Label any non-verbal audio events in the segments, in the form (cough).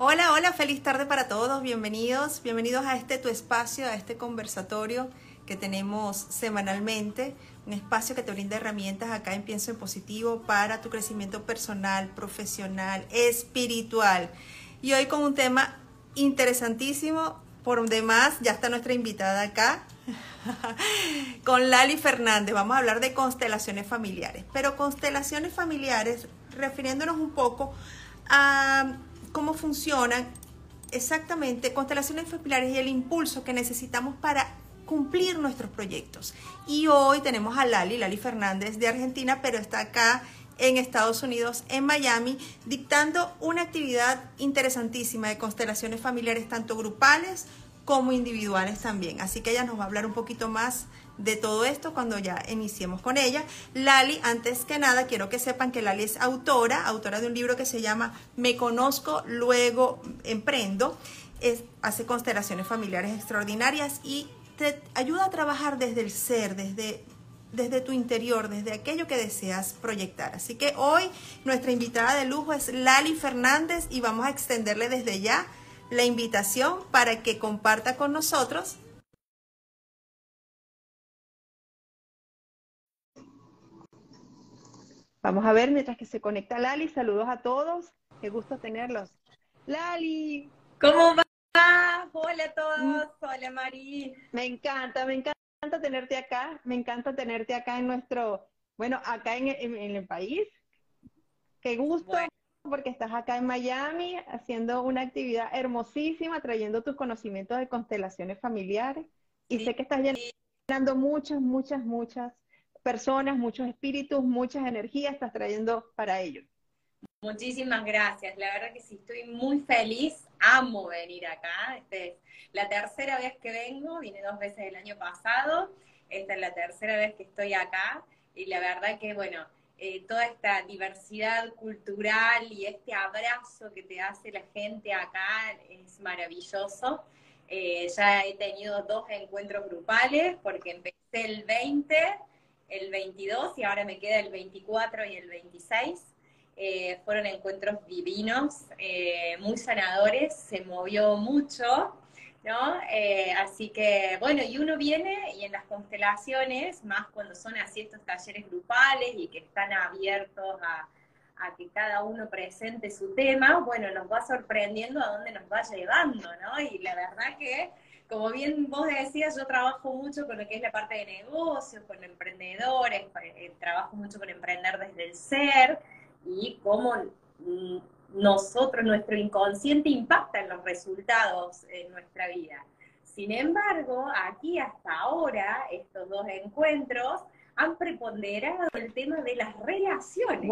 Hola, hola, feliz tarde para todos, bienvenidos, bienvenidos a este tu espacio, a este conversatorio que tenemos semanalmente, un espacio que te brinda herramientas acá en Pienso en Positivo para tu crecimiento personal, profesional, espiritual. Y hoy con un tema interesantísimo, por demás, ya está nuestra invitada acá, (laughs) con Lali Fernández. Vamos a hablar de constelaciones familiares, pero constelaciones familiares refiriéndonos un poco a cómo funcionan exactamente constelaciones familiares y el impulso que necesitamos para cumplir nuestros proyectos. Y hoy tenemos a Lali, Lali Fernández de Argentina, pero está acá en Estados Unidos, en Miami, dictando una actividad interesantísima de constelaciones familiares, tanto grupales como individuales también. Así que ella nos va a hablar un poquito más de todo esto cuando ya iniciemos con ella. Lali, antes que nada, quiero que sepan que Lali es autora, autora de un libro que se llama Me conozco, luego emprendo. Es, hace constelaciones familiares extraordinarias y te ayuda a trabajar desde el ser, desde, desde tu interior, desde aquello que deseas proyectar. Así que hoy nuestra invitada de lujo es Lali Fernández y vamos a extenderle desde ya la invitación para que comparta con nosotros Vamos a ver mientras que se conecta Lali. Saludos a todos. Qué gusto tenerlos. Lali. ¿Cómo va? Hola a todos. Hola Mari. Me encanta, me encanta tenerte acá. Me encanta tenerte acá en nuestro, bueno, acá en, el país. Qué gusto. Porque estás acá en Miami haciendo una actividad hermosísima, trayendo tus conocimientos de constelaciones familiares. Y sé que estás llenando muchas, muchas, muchas personas, muchos espíritus, muchas energías estás trayendo para ellos. Muchísimas gracias. La verdad que sí, estoy muy feliz. Amo venir acá. Este es la tercera vez que vengo. Vine dos veces el año pasado. Esta es la tercera vez que estoy acá. Y la verdad que, bueno, eh, toda esta diversidad cultural y este abrazo que te hace la gente acá es maravilloso. Eh, ya he tenido dos encuentros grupales porque empecé el 20 el 22 y ahora me queda el 24 y el 26. Eh, fueron encuentros divinos, eh, muy sanadores, se movió mucho, ¿no? Eh, así que, bueno, y uno viene y en las constelaciones, más cuando son así estos talleres grupales y que están abiertos a, a que cada uno presente su tema, bueno, nos va sorprendiendo a dónde nos va llevando, ¿no? Y la verdad que como bien vos decías, yo trabajo mucho con lo que es la parte de negocios, con emprendedores, eh, trabajo mucho con emprender desde el ser y cómo mm, nosotros, nuestro inconsciente impacta en los resultados en nuestra vida. Sin embargo, aquí hasta ahora, estos dos encuentros han preponderado el tema de las relaciones.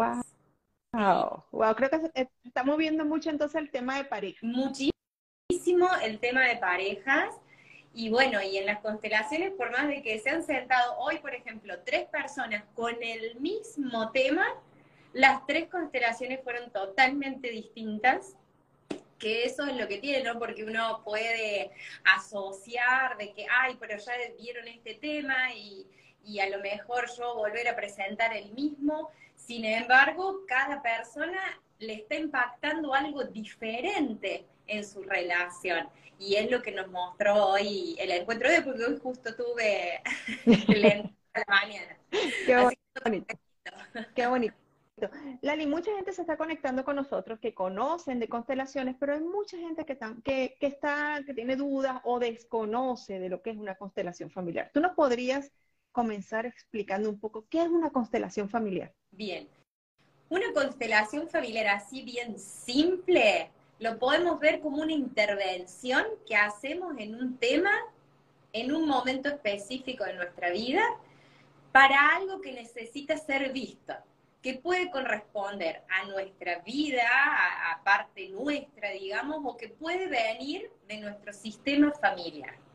Wow. wow, creo que estamos viendo mucho entonces el tema de pareja. Muchísimo el tema de parejas y bueno, y en las constelaciones, por más de que se han sentado hoy, por ejemplo, tres personas con el mismo tema, las tres constelaciones fueron totalmente distintas, que eso es lo que tiene, ¿no? Porque uno puede asociar de que, ay, pero ya vieron este tema y, y a lo mejor yo volver a presentar el mismo. Sin embargo, cada persona le está impactando algo diferente en su relación. Y es lo que nos mostró hoy el encuentro de porque hoy justo tuve (laughs) el encuentro la mañana. Qué bonito. Qué bonito. Lali, mucha gente se está conectando con nosotros que conocen de constelaciones, pero hay mucha gente que, que, que, está, que tiene dudas o desconoce de lo que es una constelación familiar. ¿Tú nos podrías comenzar explicando un poco qué es una constelación familiar? Bien. Una constelación familiar así bien simple lo podemos ver como una intervención que hacemos en un tema, en un momento específico de nuestra vida, para algo que necesita ser visto, que puede corresponder a nuestra vida, a, parte nuestra, digamos, o que puede venir de nuestro sistema familiar.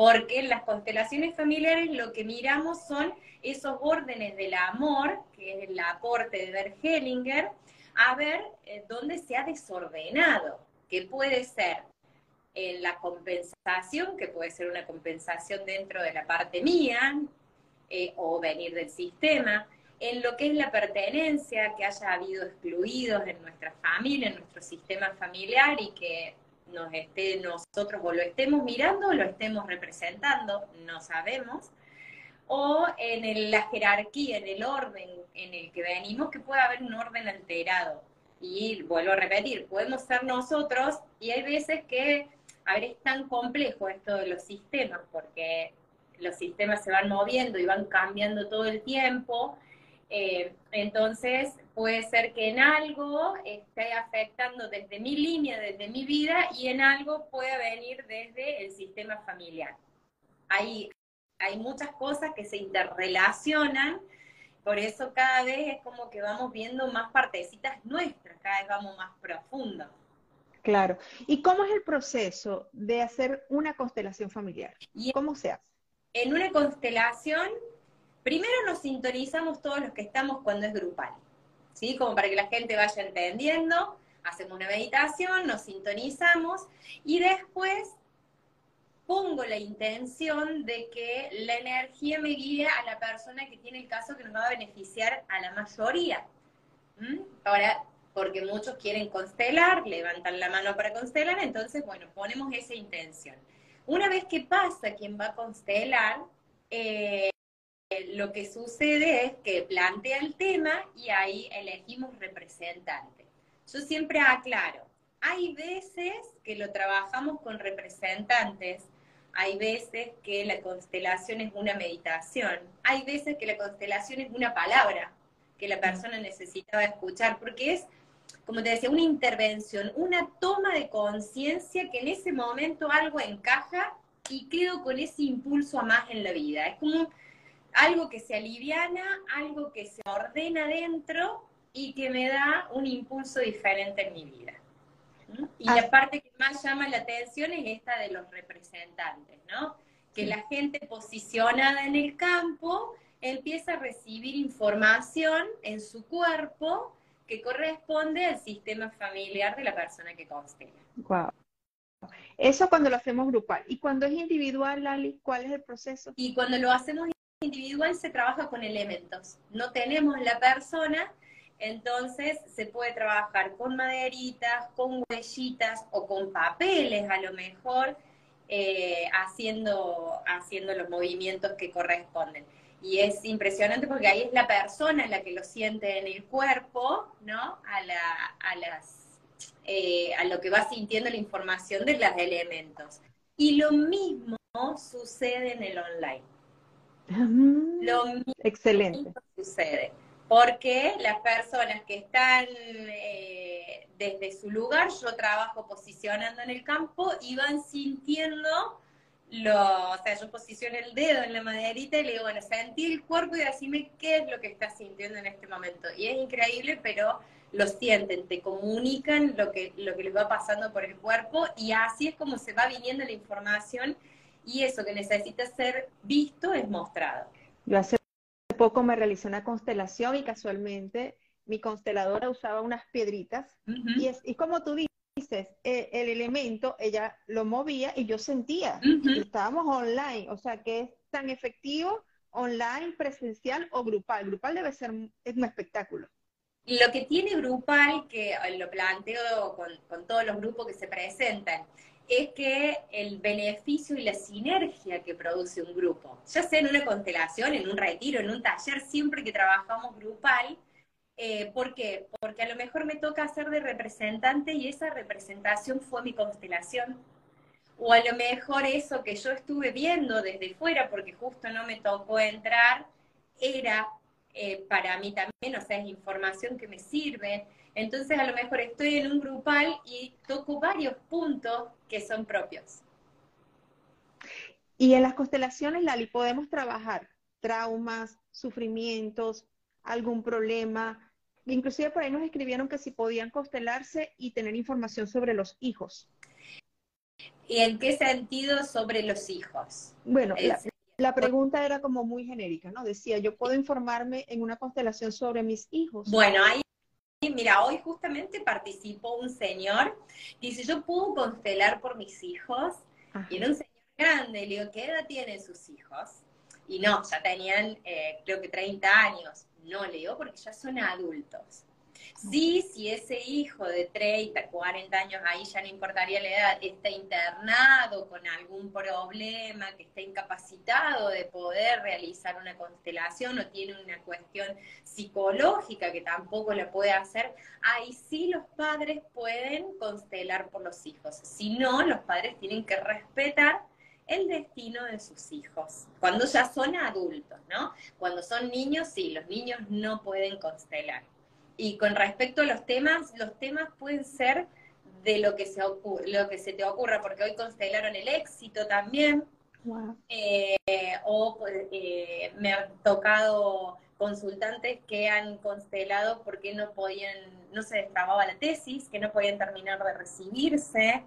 Porque en las constelaciones familiares lo que miramos son esos órdenes del amor, que es el aporte de Bert Hellinger, a ver eh, dónde se ha desordenado, que puede ser en la compensación, que puede ser una compensación dentro de la parte mía, eh, o venir del sistema, en lo que es la pertenencia, que haya habido excluidos en nuestra familia, en nuestro sistema familiar y que nos esté nosotros o lo estemos mirando o lo estemos representando, no sabemos, o en la jerarquía, en el orden en el que venimos, que puede haber un orden alterado. Y vuelvo a repetir, podemos ser nosotros y hay veces que, a ver, es tan complejo esto de los sistemas, porque los sistemas se van moviendo y van cambiando todo el tiempo. Eh, entonces, puede ser que en algo esté afectando desde mi línea, desde mi vida, y en algo pueda venir desde el sistema familiar. Hay, hay muchas cosas que se interrelacionan, por eso cada vez es como que vamos viendo más partecitas nuestras, cada vez vamos más profundo. Claro. ¿Y cómo es el proceso de hacer una constelación familiar? ¿Cómo se hace? En una constelación, primero nos sintonizamos todos los que estamos cuando es grupal. ¿Sí? Como para que la gente vaya entendiendo, hacemos una meditación, nos sintonizamos y después pongo la intención de que la energía me guíe a la persona que tiene el caso que nos va a beneficiar a la mayoría. Ahora, porque muchos quieren constelar, levantan la mano para constelar, entonces, bueno, ponemos esa intención. Una vez que pasa quien va a constelar, eh, lo que sucede es que plantea el tema y ahí elegimos representante. Yo siempre aclaro, hay veces que lo trabajamos con representantes, hay veces que la constelación es una meditación, hay veces que la constelación es una palabra que la persona necesitaba escuchar, porque es, como te decía, una intervención, una toma de conciencia que en ese momento algo encaja y quedo con ese impulso a más en la vida. Es como algo que se aliviana, algo que se ordena dentro y que me da un impulso diferente en mi vida. Y la parte que más llama la atención es esta de los representantes, ¿no? Que la gente posicionada en el campo empieza a recibir información en su cuerpo que corresponde al sistema familiar de la persona que constela. Wow. Eso cuando lo hacemos grupal. ¿Y cuando es individual, Lali, cuál es el proceso? Y cuando lo hacemos individual se trabaja con elementos. No tenemos la persona, entonces se puede trabajar con maderitas, con huellitas o con papeles a lo mejor, eh, haciendo, haciendo los movimientos que corresponden. Y es impresionante porque ahí es la persona la que lo siente en el cuerpo, ¿no? A, la, a, las, eh, a lo que va sintiendo la información de los elementos. Y lo mismo sucede en el online. Lo mismo Excelente. sucede. Porque las personas que están eh, desde su lugar, yo trabajo posicionando en el campo y van sintiendo lo, o sea, yo posiciono el dedo en la maderita y le digo, bueno, sentí el cuerpo y decime qué es lo que estás sintiendo en este momento. Y es increíble, pero lo sienten, te comunican lo que, lo que les va pasando por el cuerpo y así es como se va viniendo la información y eso que necesita ser visto es mostrado. Yo hace poco me realicé una constelación y casualmente mi consteladora usaba unas piedritas y, es, y como tú dices, eh, el elemento, ella lo movía y yo sentía, estábamos online, o sea que es tan efectivo online, presencial o grupal. Grupal debe ser es un espectáculo. Lo que tiene grupal, que lo planteo con, con todos los grupos que se presentan, es que el beneficio y la sinergia que produce un grupo, ya sea en una constelación, en un retiro, en un taller, siempre que trabajamos grupal, eh, ¿por qué? Porque a lo mejor me toca hacer de representante y esa representación fue mi constelación. O a lo mejor eso que yo estuve viendo desde fuera, porque justo no me tocó entrar, era eh, para mí también, o sea, es información que me sirve. Entonces a lo mejor estoy en un grupal y toco varios puntos que son propios. Y en las constelaciones, Lali, podemos trabajar traumas, sufrimientos, algún problema. Inclusive por ahí nos escribieron que si podían constelarse y tener información sobre los hijos. ¿Y en qué sentido sobre los hijos? Bueno, la, la, pregunta era como muy genérica, ¿no? Decía, yo puedo informarme en una constelación sobre mis hijos. Bueno, ahí Mira, hoy justamente participó un señor que dice, yo puedo constelar por mis hijos. Y era un señor grande, le digo, ¿qué edad tienen sus hijos? Y no, ya tenían eh, creo que 30 años. No leo porque ya son adultos. Sí, si ese hijo de 30, 40 años, ahí ya no importaría la edad, está internado con algún problema, que está incapacitado de poder realizar una constelación o tiene una cuestión psicológica que tampoco la puede hacer, ahí sí los padres pueden constelar por los hijos. Si no, los padres tienen que respetar el destino de sus hijos, cuando ya son adultos, ¿no? Cuando son niños, sí, los niños no pueden constelar. Y con respecto a los temas, los temas pueden ser de lo que se, lo que se te ocurra, porque hoy constelaron el éxito también. Eh, o eh, me han tocado consultantes que han constelado porque no podían, no se destrababa la tesis, que no podían terminar de recibirse.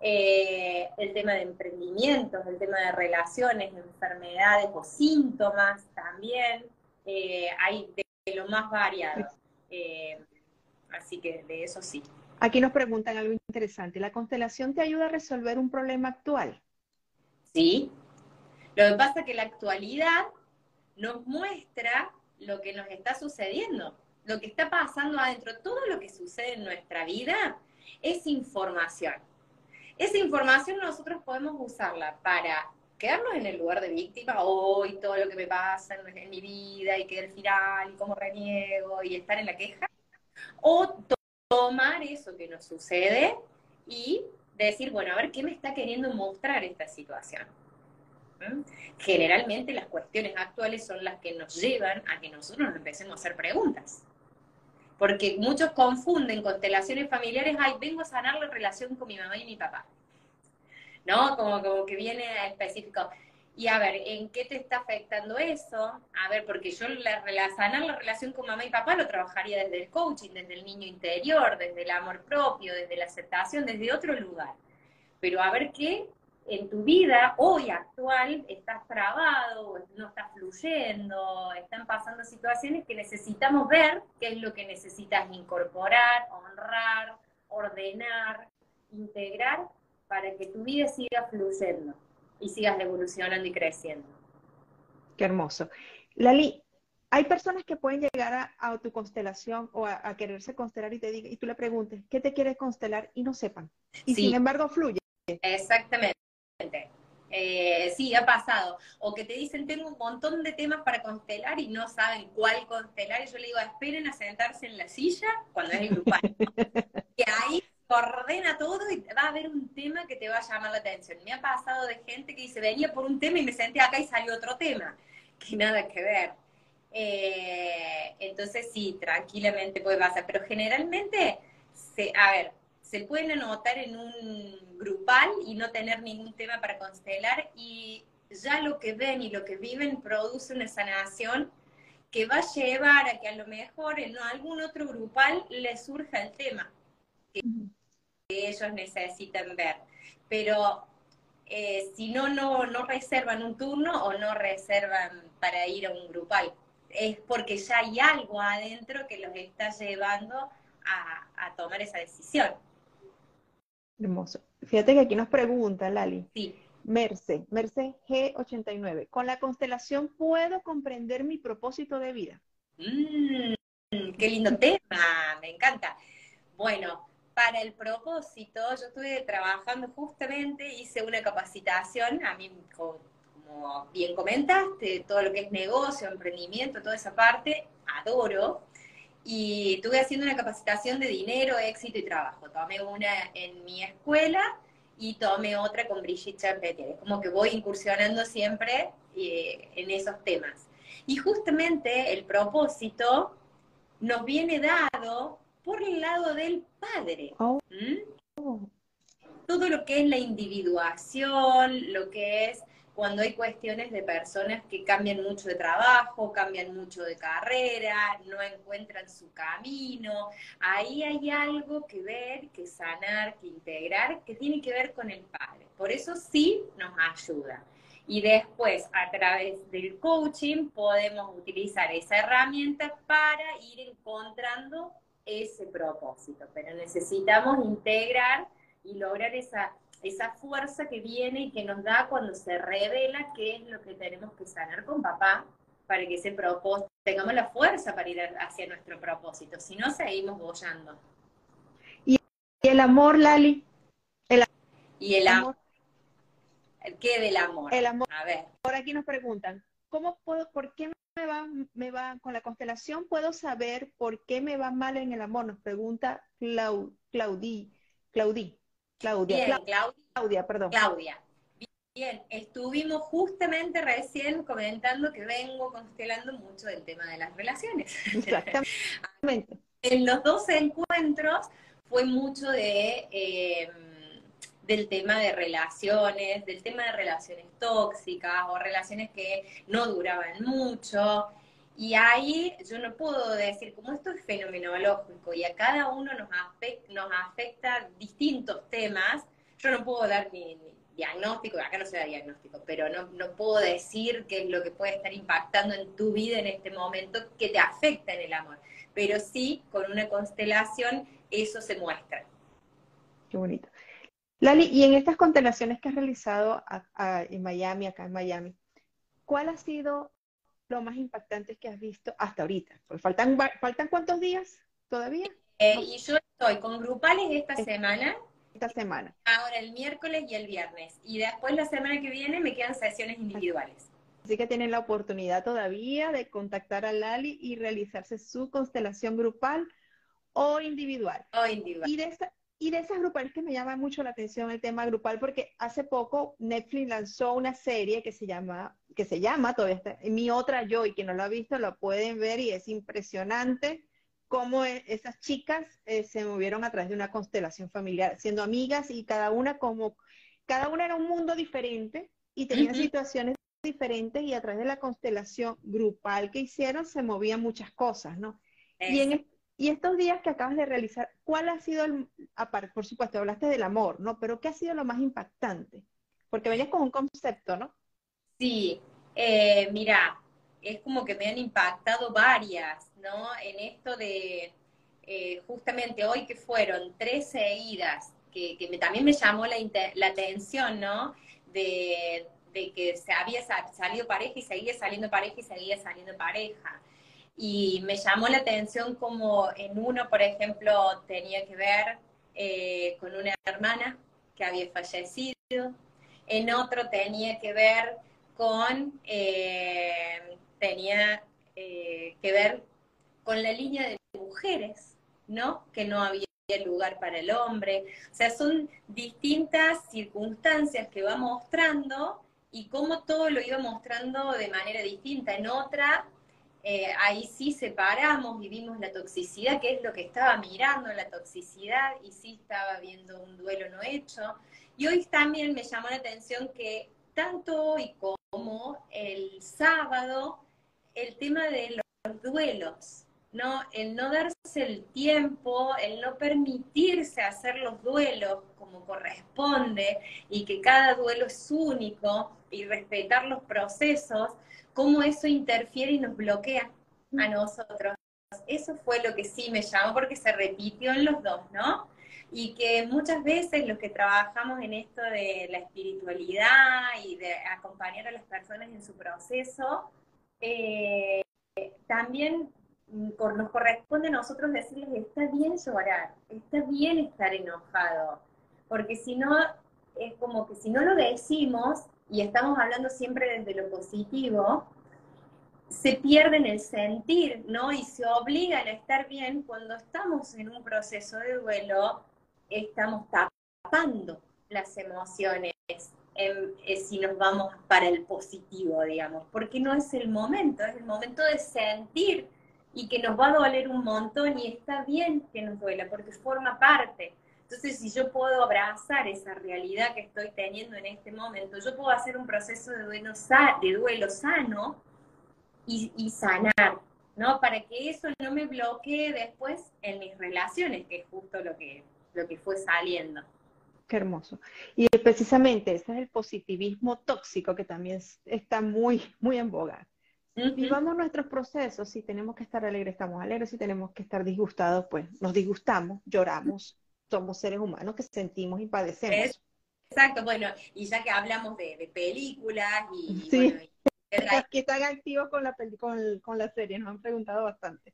Eh, el tema de emprendimientos, el tema de relaciones, enfermedades o síntomas también. hay de lo más variado. Eh, así que de eso sí. Aquí nos preguntan algo interesante. ¿La constelación te ayuda a resolver un problema actual? Sí. Lo que pasa es que la actualidad nos muestra lo que nos está sucediendo, lo que está pasando adentro. Todo lo que sucede en nuestra vida es información. Esa información nosotros podemos usarla para quedarnos en el lugar de víctima, hoy todo lo que me pasa en, mi vida y que el final y cómo reniego y estar en la queja, o tomar eso que nos sucede y decir, bueno, a ver qué me está queriendo mostrar esta situación. ¿Mm? Generalmente las cuestiones actuales son las que nos llevan a que nosotros nos empecemos a hacer preguntas. Porque muchos confunden constelaciones familiares, ay, vengo a sanar la relación con mi mamá y mi papá. ¿No? Como, como que viene a específico. Y a ver, ¿en qué te está afectando eso? A ver, porque yo la, sanar la relación con mamá y papá lo trabajaría desde el coaching, desde el niño interior, desde el amor propio, desde la aceptación, desde otro lugar. Pero a ver qué en tu vida hoy actual estás trabado, no estás fluyendo, están pasando situaciones que necesitamos ver qué es lo que necesitas incorporar, honrar, ordenar, integrar para que tu vida siga fluyendo y sigas evolucionando y creciendo. Qué hermoso. Lali, hay personas que pueden llegar a, tu constelación o a, quererse constelar y te diga, y tú le preguntes, ¿qué te quieres constelar? Y no sepan. Y sin embargo fluye. Exactamente. Eh, sí, ha pasado. O que te dicen, tengo un montón de temas para constelar y no saben cuál constelar. Y yo le digo, esperen a sentarse en la silla cuando es el grupal. (laughs) y ahí ordena todo y va a haber un tema que te va a llamar la atención. Me ha pasado de gente que dice, venía por un tema y me senté acá y salió otro tema, que nada que ver. Eh, entonces sí, tranquilamente puede pasar, pero generalmente, se, a ver, se pueden anotar en un grupal y no tener ningún tema para constelar y ya lo que ven y lo que viven produce una sanación que va a llevar a que a lo mejor en algún otro grupal le surja el tema que ellos necesitan ver. Pero eh, si no, no, no reservan un turno o no reservan para ir a un grupal, es porque ya hay algo adentro que los está llevando a, tomar esa decisión. Hermoso. Fíjate que aquí nos pregunta, Lali. Sí. Merce, Merce G89. Con la constelación puedo comprender mi propósito de vida. Mm, qué lindo tema, me encanta. Bueno, para el propósito, yo estuve trabajando justamente, hice una capacitación, a mí, como, bien comentaste, todo lo que es negocio, emprendimiento, toda esa parte, adoro. Y estuve haciendo una capacitación de dinero, éxito y trabajo. Tomé una en mi escuela y tomé otra con Brigitte Champetier. Es como que voy incursionando siempre eh, en esos temas. Y justamente el propósito nos viene dado por el lado del padre. Oh. ¿Mm? Todo lo que es la individuación, lo que es cuando hay cuestiones de personas que cambian mucho de trabajo, cambian mucho de carrera, no encuentran su camino, ahí hay algo que ver, que sanar, que integrar, que tiene que ver con el padre. Por eso sí nos ayuda. Y después, a través del coaching, podemos utilizar esa herramienta para ir encontrando ese propósito, pero necesitamos integrar y lograr esa, esa fuerza que viene y que nos da cuando se revela qué es lo que tenemos que sanar con papá para que ese propósito, tengamos la fuerza para ir hacia nuestro propósito, si no seguimos bollando. ¿Y el amor, Lali? y el amor. ¿Qué del amor? El amor. A ver. Por aquí nos preguntan, ¿cómo puedo, por qué me va, me va con la constelación? ¿Puedo saber por qué me va mal en el amor? Nos pregunta Clau, Claudí, Claudí, Claudia, Claudia, perdón. Claudia. Bien, estuvimos justamente recién comentando que vengo constelando mucho del tema de las relaciones. Exactamente. (laughs) en los dos encuentros fue mucho de eh, del tema de relaciones, del tema de relaciones tóxicas o relaciones que no duraban mucho. Y ahí yo no puedo decir, como esto es fenomenológico y a cada uno nos afecta, nos afecta distintos temas, yo no puedo dar ni, diagnóstico, acá no se da diagnóstico, pero no, no puedo decir qué es lo que puede estar impactando en tu vida en este momento que te afecta en el amor. Pero sí, con una constelación, eso se muestra. Qué bonito. Lali, y en estas constelaciones que has realizado en Miami, acá en Miami, ¿cuál ha sido lo más impactante que has visto hasta ahorita? Pues faltan, ¿Faltan cuántos días todavía? Eh, y yo estoy con grupales esta semana. Esta semana. Ahora el miércoles y el viernes. Y después la semana que viene me quedan sesiones individuales. Así que tienen la oportunidad todavía de contactar a Lali y realizarse su constelación grupal o individual. O individual. Y de, y de esas grupales que me llama mucho la atención el tema grupal, porque hace poco Netflix lanzó una serie que se llama, que se llama todavía está, Mi Otra Yo, y quien no lo ha visto lo pueden ver y es impresionante cómo e, esas chicas eh, se movieron a través de una constelación familiar, siendo amigas y cada una como, cada una era un mundo diferente y tenían situaciones diferentes y a través de la constelación grupal que hicieron se movían muchas cosas, ¿no? Y en, y estos días que acabas de realizar, ¿cuál ha sido el, por supuesto, hablaste del amor, ¿no? Pero ¿qué ha sido lo más impactante? Porque venías con un concepto, ¿no? Sí, eh, mira, es como que me han impactado varias, ¿no? En esto de, eh, justamente hoy que fueron tres seguidas, que, que también me llamó la, atención, ¿no? De que se había salido pareja y seguía saliendo pareja y seguía saliendo pareja y me llamó la atención como en uno, por ejemplo, tenía que ver eh, con una hermana que había fallecido, en otro tenía que ver con, eh, tenía eh, que ver con la línea de mujeres, ¿no? Que no había lugar para el hombre. O sea, son distintas circunstancias que va mostrando y cómo todo lo iba mostrando de manera distinta. En otra eh, ahí sí separamos y vimos la toxicidad, que es lo que estaba mirando, la toxicidad, y sí estaba viendo un duelo no hecho. Y hoy también me llamó la atención que tanto hoy como el sábado, el tema de los duelos, ¿no? El no darse el tiempo, el no permitirse hacer los duelos como corresponde y que cada duelo es único y respetar los procesos, cómo eso interfiere y nos bloquea a nosotros. Eso fue lo que sí me llamó porque se repitió en los dos, ¿no? Y que muchas veces los que trabajamos en esto de la espiritualidad y de acompañar a las personas en su proceso, eh, también nos corresponde a nosotros decirles, está bien llorar, está bien estar enojado, porque si no, es como que si no lo decimos, y estamos hablando siempre desde lo positivo, se pierden el sentir, ¿no? Y se obligan a estar bien cuando estamos en un proceso de duelo, estamos tapando las emociones eh, si nos vamos para el positivo, digamos, porque no es el momento, es el momento de sentir y que nos va a doler un montón y está bien que nos duela porque forma parte. Entonces, si yo puedo abrazar esa realidad que estoy teniendo en este momento, yo puedo hacer un proceso de duelo, de duelo sano y, sanar, ¿no? Para que eso no me bloquee después en mis relaciones, que es justo lo que, lo que fue saliendo. Qué hermoso. Y precisamente ese es el positivismo tóxico que también está muy, muy en boga. Vivamos nuestros procesos, si tenemos que estar alegres, estamos alegres, si tenemos que estar disgustados, pues nos disgustamos, lloramos, somos seres humanos que sentimos y padecemos. Exacto, bueno, y ya que hablamos de, películas y, bueno, que están activos con la, con, con la serie, nos han preguntado bastante.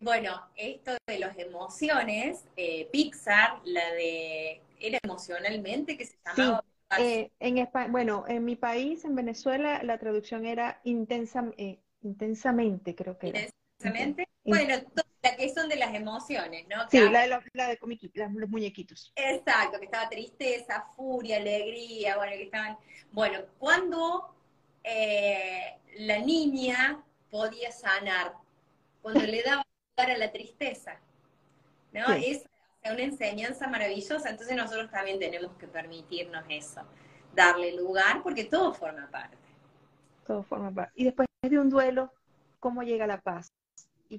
Bueno, esto de las emociones, eh, Pixar, la de, era emocionalmente que se llamaba... Eh, en España, bueno, en mi país, en Venezuela, la traducción era intensa, eh, intensamente, creo que era. Intensamente. Bueno, la que son de las emociones, ¿no? Sí, la de, los, la de los muñequitos. Exacto, que estaba tristeza, furia, alegría, bueno, que estaban... Bueno, cuando eh, la niña podía sanar, cuando le daba lugar a la tristeza, ¿no? Es una enseñanza maravillosa, entonces nosotros también tenemos que permitirnos eso, darle lugar, porque todo forma parte. Todo forma parte. Y después de un duelo, ¿cómo llega la paz?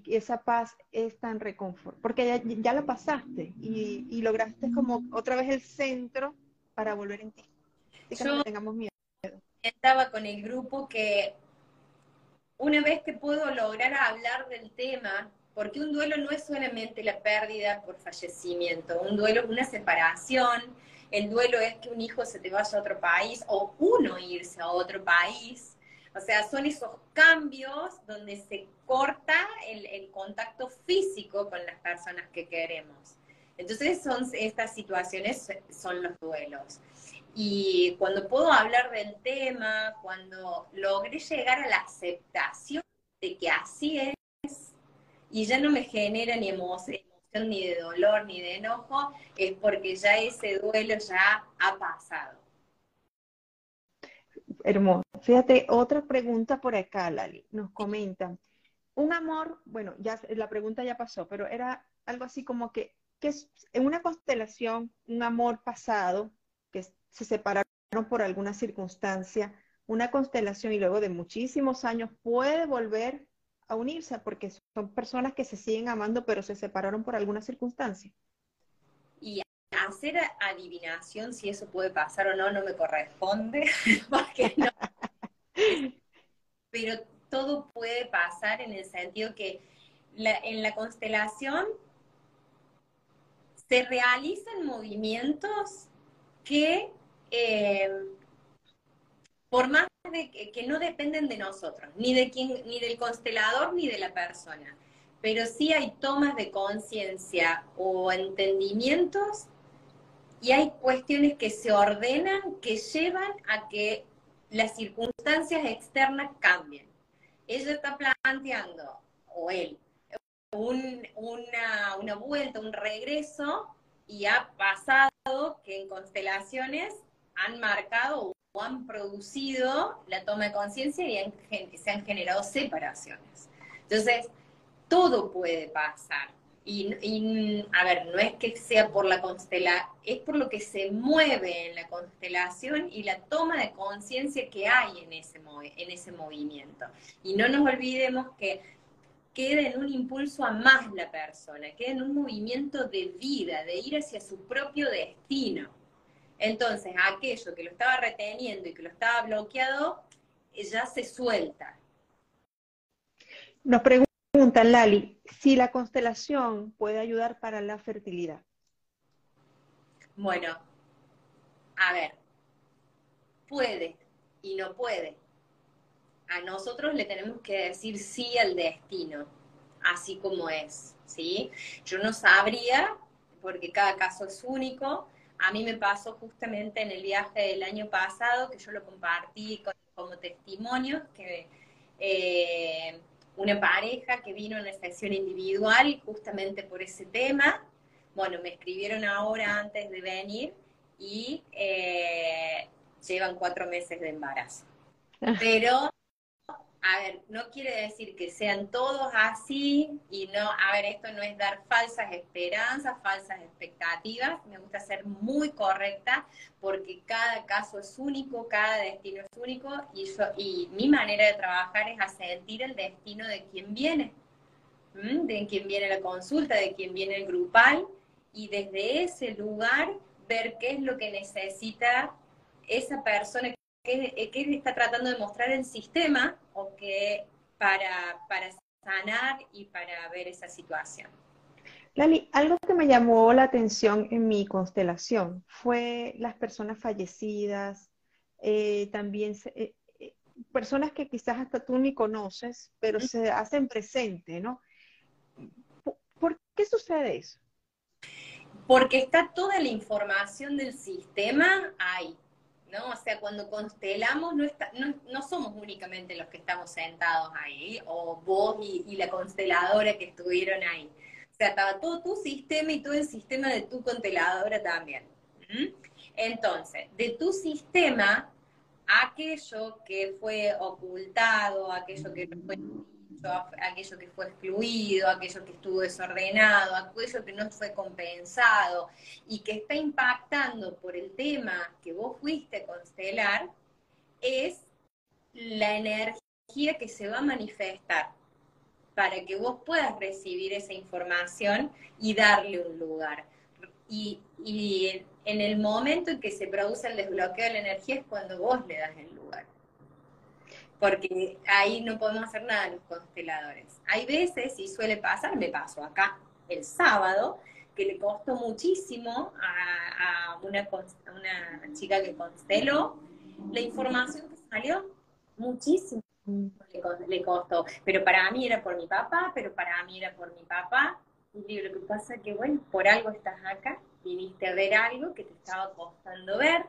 Y esa paz es tan reconfort, porque ya, ya la pasaste y, y, lograste como otra vez el centro para volver en ti. Yo no tengamos miedo. Estaba con el grupo que una vez que puedo lograr hablar del tema, porque un duelo no es solamente la pérdida por fallecimiento, un duelo es una separación, el duelo es que un hijo se te vaya a otro país o uno irse a otro país, o sea, son esos cambios donde se corta el, contacto físico con las personas que queremos. Entonces, son estas situaciones son los duelos. Y cuando puedo hablar del tema, cuando logré llegar a la aceptación de que así es, y ya no me genera ni emoción, ni de dolor, ni de enojo, es porque ya ese duelo ya ha pasado. Hermoso. Fíjate, otra pregunta por acá, Lali. Nos comentan. Un amor, bueno, ya la pregunta ya pasó, pero era algo así como que, que es en una constelación, un amor pasado, que se separaron por alguna circunstancia, una constelación y luego de muchísimos años puede volver a unirse porque son personas que se siguen amando pero se separaron por alguna circunstancia. Hacer adivinación si eso puede pasar o no no me corresponde, (laughs) (laughs) Pero todo puede pasar en el sentido que en la constelación se realizan movimientos que, eh, por más de que, no dependen de nosotros, ni de quien, ni del constelador, ni de la persona, pero sí hay tomas de conciencia o entendimientos y hay cuestiones que se ordenan que llevan a que las circunstancias externas cambien. Ella está planteando, o él, una, una vuelta, un regreso, y ha pasado que en constelaciones han marcado o han producido la toma de conciencia y se han generado separaciones. Entonces, todo puede pasar. Y, a ver, no es que sea por la constelación, es por lo que se mueve en la constelación y la toma de conciencia que hay en ese, en ese movimiento. Y no nos olvidemos que queda en un impulso a más la persona, queda en un movimiento de vida, de ir hacia su propio destino. Entonces, aquello que lo estaba reteniendo y que lo estaba bloqueado, ya se suelta. Nos Lali, si la constelación puede ayudar para la fertilidad. Bueno, a ver, puede y no puede. A nosotros le tenemos que decir sí al destino, así como es, ¿sí? Yo no sabría, porque cada caso es único. A mí me pasó justamente en el viaje del año pasado, que yo lo compartí como testimonio, que eh, una pareja que vino a una sesión individual justamente por ese tema. Bueno, me escribieron ahora antes de venir y eh, llevan cuatro meses de embarazo. Ah. Pero a ver, no quiere decir que sean todos así y no, a ver, esto no es dar falsas esperanzas, falsas expectativas, me gusta ser muy correcta porque cada caso es único, cada destino es único y, yo, y mi manera de trabajar es sentir el destino de quien viene, de quien viene la consulta, de quien viene el grupal y desde ese lugar ver qué es lo que necesita esa persona qué está tratando de mostrar el sistema o que para, para sanar y para ver esa situación. Lali, algo que me llamó la atención en mi constelación fue las personas fallecidas, eh, también eh, eh, personas que quizás hasta tú ni conoces, pero se hacen presente, ¿no? ¿Por qué sucede eso? Porque está toda la información del sistema ahí. ¿No? O sea, cuando constelamos no, no, somos únicamente los que estamos sentados ahí, o vos y, la consteladora que estuvieron ahí. O sea, estaba todo tu sistema y todo el sistema de tu consteladora también. Entonces, de tu sistema, aquello que fue ocultado, aquello que no fue aquello que fue excluido, aquello que estuvo desordenado, aquello que no fue compensado y que está impactando por el tema que vos fuiste constelar, es la energía que se va a manifestar para que vos puedas recibir esa información y darle un lugar. Y, y en el momento en que se produce el desbloqueo de la energía es cuando vos le das el lugar porque ahí no podemos hacer nada los consteladores. Hay veces, y suele pasar, me pasó acá el sábado, que le costó muchísimo a, una, chica que consteló, la información que salió, muchísimo le, costó. Pero para mí era por mi papá, pero para mí era por mi papá. Y lo que pasa es que, bueno, por algo estás acá, viniste a ver algo que te estaba costando ver,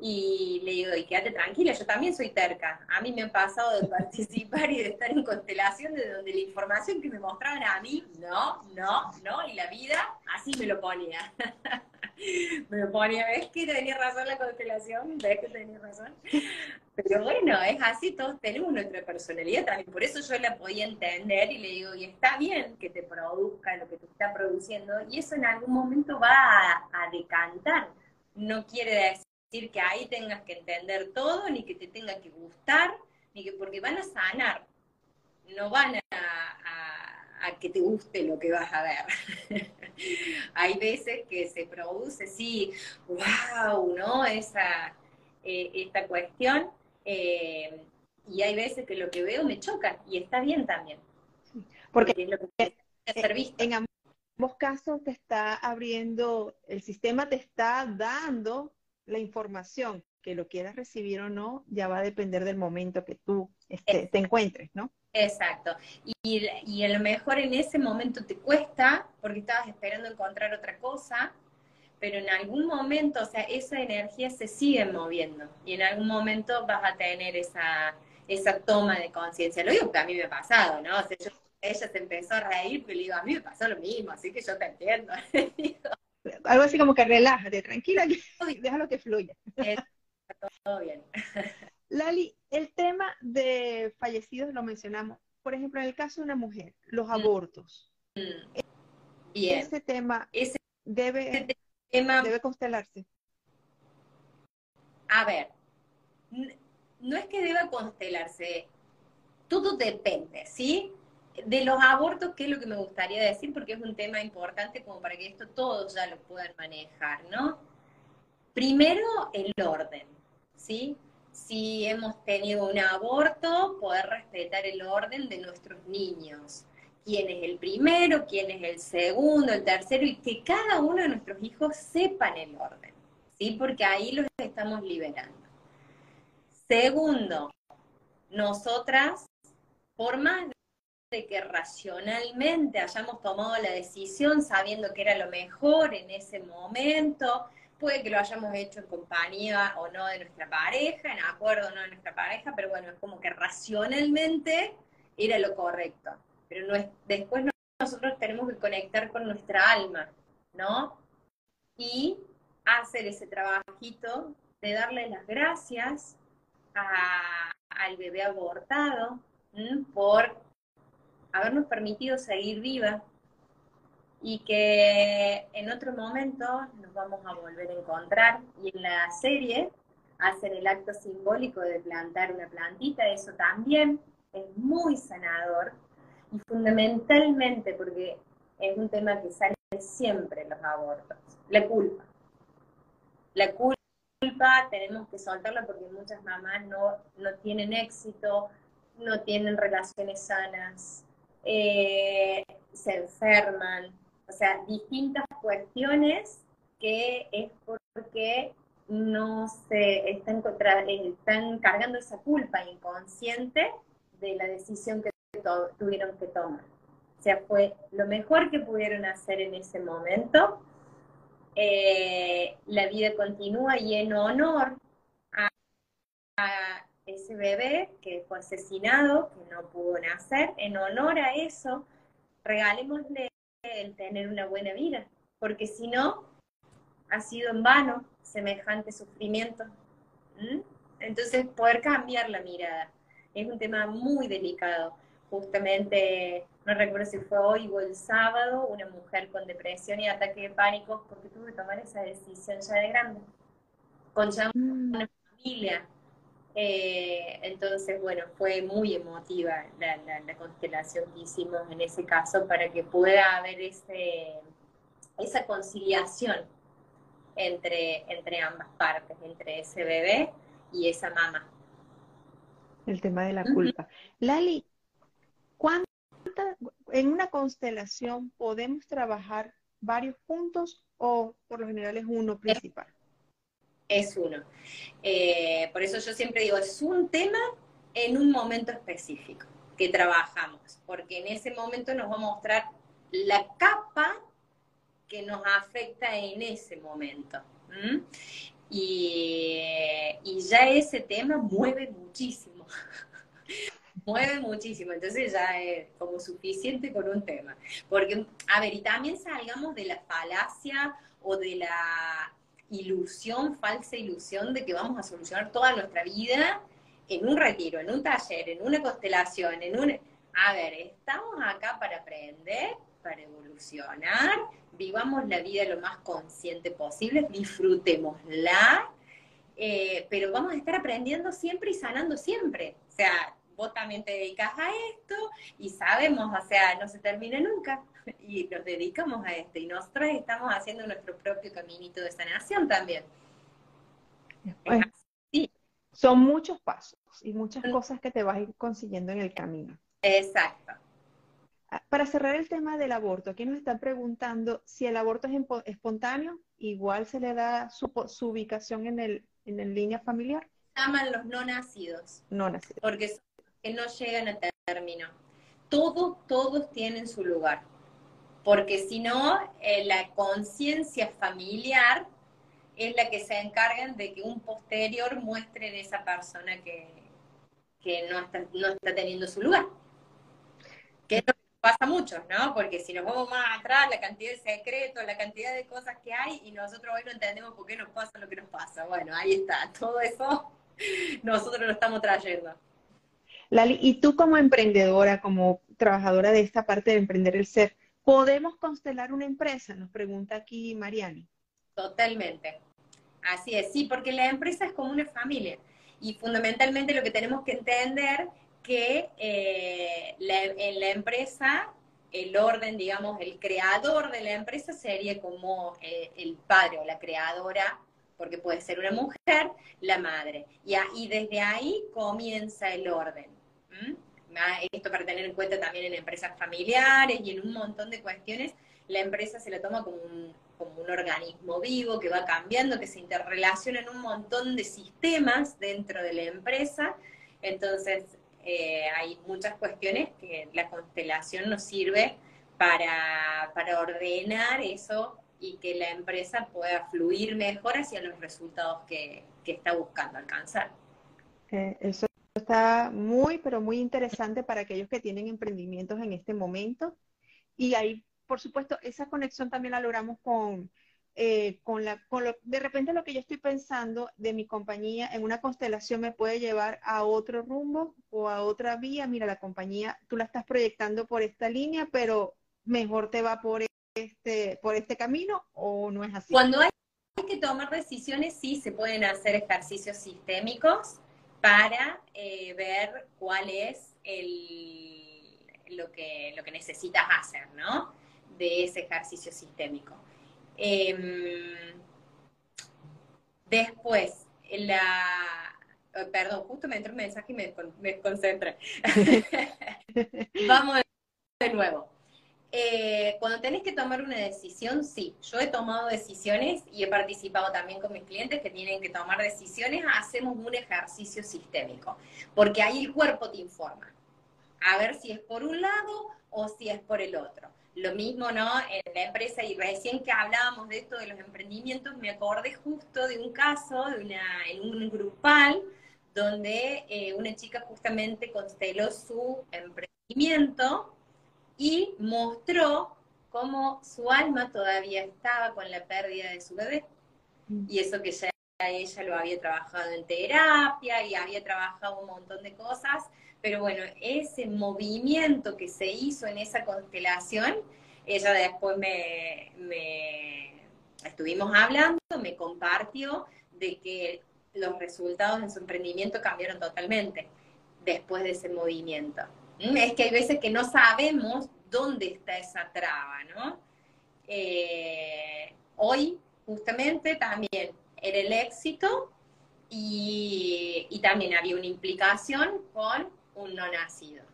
y le digo, y quédate tranquila, yo también soy terca. A mí me han pasado de (laughs) participar y de estar en constelación de donde la información que me mostraban a mí, no, no, no, y la vida así me lo ponía. (laughs) me lo ponía, ¿ves que tenía razón la constelación? ¿Ves que tenía razón? Pero bueno, es así, todos tenemos nuestra personalidad también. Por eso yo la podía entender y le digo, y está bien que te produzca lo que te está produciendo, y eso en algún momento va a, a decantar. No quiere decir decir que ahí tengas que entender todo, ni que te tenga que gustar, ni que porque van a sanar, no van a, que te guste lo que vas a ver. (laughs) Hay veces que se produce, sí, wow, ¿no? Esa, eh, esta cuestión, eh, y hay veces que lo que veo me choca, y está bien también. Porque, en ambos casos te está abriendo, el sistema te está dando la información, que lo quieras recibir o no, ya va a depender del momento que tú este, te encuentres, ¿no? Exacto. Y, y a lo mejor en ese momento te cuesta porque estabas esperando encontrar otra cosa, pero en algún momento, o sea, esa energía se sigue moviendo y en algún momento vas a tener esa, esa toma de conciencia. Lo digo que a mí me ha pasado, ¿no? O sea, ella se empezó a reír, pero le digo, a mí me pasó lo mismo, así que yo te entiendo. (laughs) algo así como que relájate, tranquila, déjalo que fluya. Todo bien. Lali, el tema de fallecidos lo mencionamos. Por ejemplo, en el caso de una mujer, los mm. abortos. Mm. Bien. Ese tema debe, debe constelarse. A ver, no es que deba constelarse, todo depende, ¿sí? De los abortos, ¿qué es lo que me gustaría decir? Porque es un tema importante como para que esto todos ya lo puedan manejar, ¿no? Primero, el orden, ¿sí? Si hemos tenido un aborto, poder respetar el orden de nuestros niños. Quién es el primero, quién es el segundo, el tercero, y que cada uno de nuestros hijos sepan el orden, ¿sí? Porque ahí los estamos liberando. Segundo, nosotras, por más de que racionalmente hayamos tomado la decisión sabiendo que era lo mejor en ese momento, puede que lo hayamos hecho en compañía o no de nuestra pareja, en acuerdo o no de nuestra pareja, pero bueno, es como que racionalmente era lo correcto. Pero no es, después nosotros tenemos que conectar con nuestra alma, ¿no? Y hacer ese trabajito de darle las gracias al bebé abortado por habernos permitido seguir viva y que en otro momento nos vamos a volver a encontrar. Y en la serie hacen el acto simbólico de plantar una plantita, eso también es muy sanador y fundamentalmente porque es un tema que sale siempre los abortos, la culpa. La culpa tenemos que soltarla porque muchas mamás no, no tienen éxito, no tienen relaciones sanas, eh, se enferman, O sea, distintas cuestiones que es porque no se están, contra, eh, están cargando esa culpa inconsciente de la decisión que tuvieron que tomar. O sea, fue lo mejor que pudieron hacer en ese momento. Eh, la vida continúa y en honor a, ese bebé que fue asesinado, que no pudo nacer, en honor a eso, regalémosle el tener una buena vida, porque si no, ha sido en vano semejante sufrimiento. Entonces, poder cambiar la mirada es un tema muy delicado. Justamente, no recuerdo si fue hoy o el sábado, una mujer con depresión y ataque de pánico porque tuvo que tomar esa decisión ya de grande, con ya mm. una familia. Eh, entonces, bueno, fue muy emotiva la, la, constelación que hicimos en ese caso para que pueda haber ese, esa conciliación entre, entre ambas partes, entre ese bebé y esa mamá. El tema de la culpa. Lali, ¿cuánta, en una constelación podemos trabajar varios puntos o por lo general es uno principal? Es uno. Eh, por eso yo siempre digo, es un tema en un momento específico que trabajamos, porque en ese momento nos va a mostrar la capa que nos afecta en ese momento. Y, ya ese tema mueve muchísimo. (laughs) mueve muchísimo, entonces ya es como suficiente con un tema. Porque, a ver, y también salgamos de la falacia o de la ilusión, falsa ilusión de que vamos a solucionar toda nuestra vida en un retiro, en un taller, en una constelación, en un... A ver, estamos acá para aprender, para evolucionar, vivamos la vida lo más consciente posible, disfrutémosla, eh, pero vamos a estar aprendiendo siempre y sanando siempre. O sea, vos también te dedicas a esto y sabemos, o sea, no se termina nunca y nos dedicamos a esto y nosotros estamos haciendo nuestro propio caminito de sanación también. sí. Son muchos pasos y muchas cosas que te vas a ir consiguiendo en el camino. Exacto. Ah, para cerrar el tema del aborto, aquí nos están preguntando si el aborto es espontáneo, igual se le da su, ubicación en el en línea familiar. Llaman los no nacidos. No nacidos. Porque no llegan a término. Todos, todos tienen su lugar. Porque si no, eh, la conciencia familiar es la que se encarga de que un posterior muestre de esa persona que, que no, está, no está teniendo su lugar. Que pasa mucho, ¿no? Porque si nos vamos más atrás, la cantidad de secretos, la cantidad de cosas que hay, y nosotros hoy no entendemos por qué nos pasa lo que nos pasa. Bueno, ahí está, todo eso (laughs) nosotros lo estamos trayendo. Lali, y tú como emprendedora, como trabajadora de esta parte de emprender el ser, ¿podemos constelar una empresa? Nos pregunta aquí Mariani. Totalmente. Así es, sí, porque la empresa es como una familia. Y fundamentalmente lo que tenemos que entender que eh, en la empresa, el orden, digamos, el creador de la empresa sería como eh, el padre o la creadora, porque puede ser una mujer, la madre. Y, y desde ahí comienza el orden. Esto para tener en cuenta también en empresas familiares y en un montón de cuestiones, la empresa se la toma como un, como un organismo vivo que va cambiando, que se interrelaciona en un montón de sistemas dentro de la empresa. Entonces, eh, hay muchas cuestiones que la constelación nos sirve para, ordenar eso y que la empresa pueda fluir mejor hacia los resultados que, está buscando alcanzar. Eh, eso está muy, pero muy interesante para aquellos que tienen emprendimientos en este momento. Y ahí, por supuesto, esa conexión también la logramos con eh, con la, con lo, de repente lo que yo estoy pensando de mi compañía en una constelación me puede llevar a otro rumbo o a otra vía. Mira, la compañía, tú la estás proyectando por esta línea, pero mejor te va por este, por este camino o no es así. Cuando hay que tomar decisiones, sí se pueden hacer ejercicios sistémicos para eh, ver cuál es el, lo, que, lo que necesitas hacer, ¿no? De ese ejercicio sistémico. Em, después, la... Oh, perdón, justo me entró un mensaje y me, me concentré. (laughs) Vamos de nuevo. Eh, cuando tenés que tomar una decisión, sí. Yo he tomado decisiones y he participado también con mis clientes que tienen que tomar decisiones. Hacemos un ejercicio sistémico, porque ahí el cuerpo te informa. A ver si es por un lado o si es por el otro. Lo mismo, ¿no? En la empresa, y recién que hablábamos de esto de los emprendimientos, me acordé justo de un caso, de una, en un grupal, donde eh, una chica justamente consteló su emprendimiento y mostró cómo su alma todavía estaba con la pérdida de su bebé. Mm. Y eso que ya ella lo había trabajado en terapia y había trabajado un montón de cosas, pero bueno, ese movimiento que se hizo en esa constelación, ella después me, me estuvimos hablando, me compartió de que los resultados en su emprendimiento cambiaron totalmente después de ese movimiento. Mm, es que hay veces que no sabemos dónde está esa traba, ¿no? Eh, hoy, justamente, también era el éxito y, también había una implicación con un no nacido.